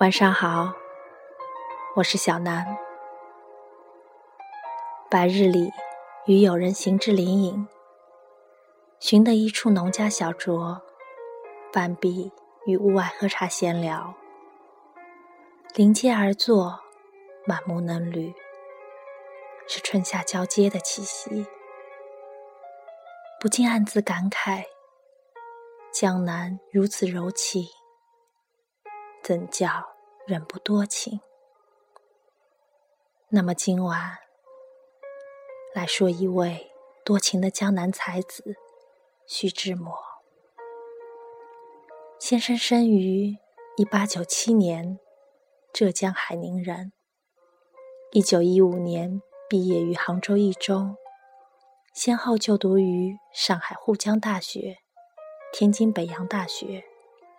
晚上好，我是小南。白日里与友人行至林隐，寻得一处农家小酌，半壁与屋外喝茶闲聊。临街而坐，满目嫩绿，是春夏交接的气息。不禁暗自感慨：江南如此柔情。怎叫人不多情？那么今晚来说一位多情的江南才子徐志摩。先生生于一八九七年，浙江海宁人。一九一五年毕业于杭州一中，先后就读于上海沪江大学、天津北洋大学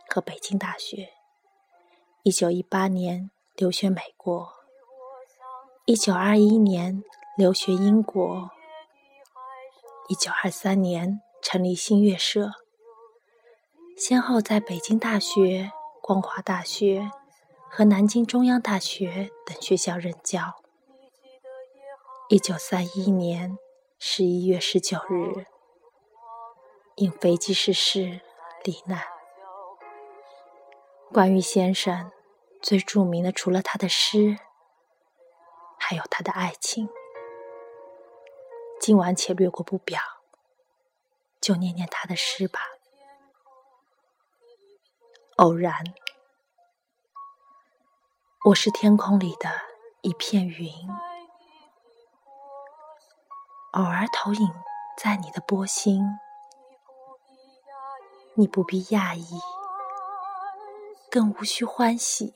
和北京大学。一九一八年留学美国，一九二一年留学英国，一九二三年成立新月社，先后在北京大学、光华大学和南京中央大学等学校任教。一九三一年十一月十九日，因飞机失事罹难。关于先生，最著名的除了他的诗，还有他的爱情。今晚且略过不表，就念念他的诗吧。偶然，我是天空里的一片云，偶尔投影在你的波心，你不必讶异。更无需欢喜，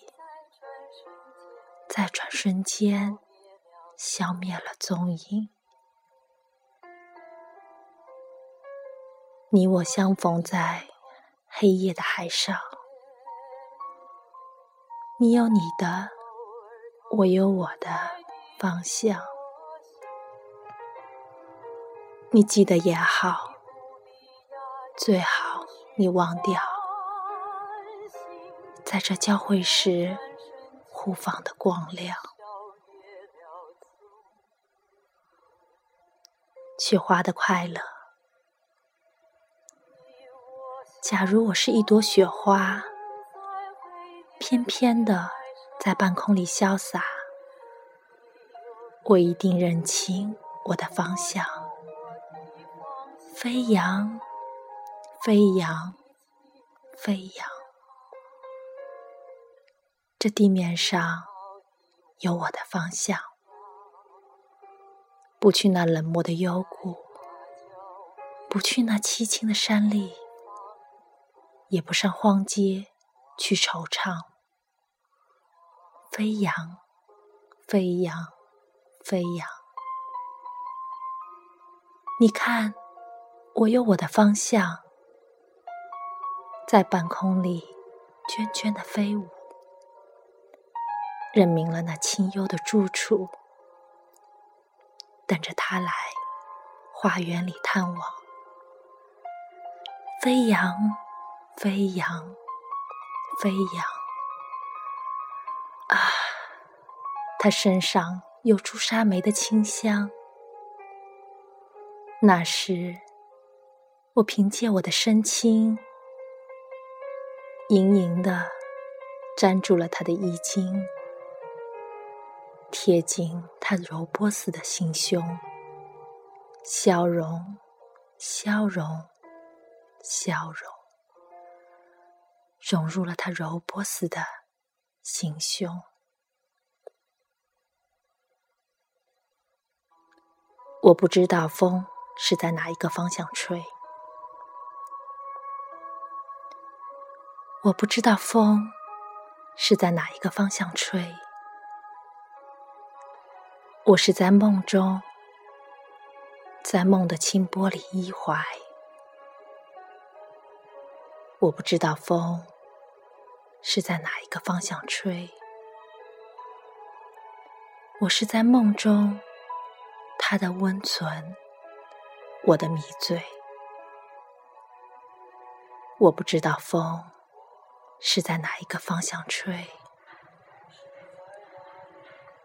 在转瞬间消灭了踪影。你我相逢在黑夜的海上，你有你的，我有我的方向。你记得也好，最好你忘掉。在这交汇时，互放的光亮。雪花的快乐。假如我是一朵雪花，翩翩的在半空里潇洒，我一定认清我的方向，飞扬，飞扬，飞扬。这地面上有我的方向，不去那冷漠的幽谷，不去那凄清的山丽，也不上荒街去惆怅。飞扬，飞扬，飞扬。你看，我有我的方向，在半空里涓涓的飞舞。认明了那清幽的住处，等着他来花园里探望。飞扬，飞扬，飞扬！啊，他身上有朱砂梅的清香。那时，我凭借我的身轻，盈盈的粘住了他的衣襟。贴近他柔波似的心胸，消融，消融，消融，融入了他柔波似的心胸。我不知道风是在哪一个方向吹，我不知道风是在哪一个方向吹。我是在梦中，在梦的清波里依怀。我不知道风是在哪一个方向吹。我是在梦中，他的温存，我的迷醉。我不知道风是在哪一个方向吹。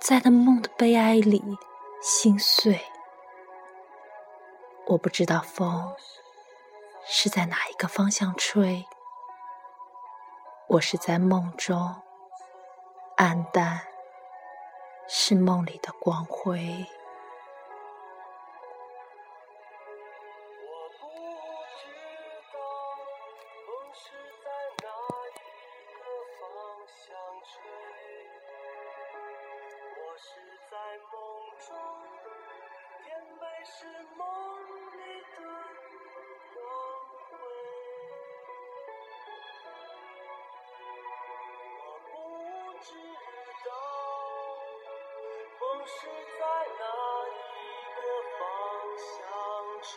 在那梦的悲哀里心碎，我不知道风是在哪一个方向吹。我是在梦中，暗淡是梦里的光辉。是梦里的光辉，我不知道风是在哪一个方向吹，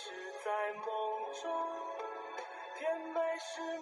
是在梦中，甜美是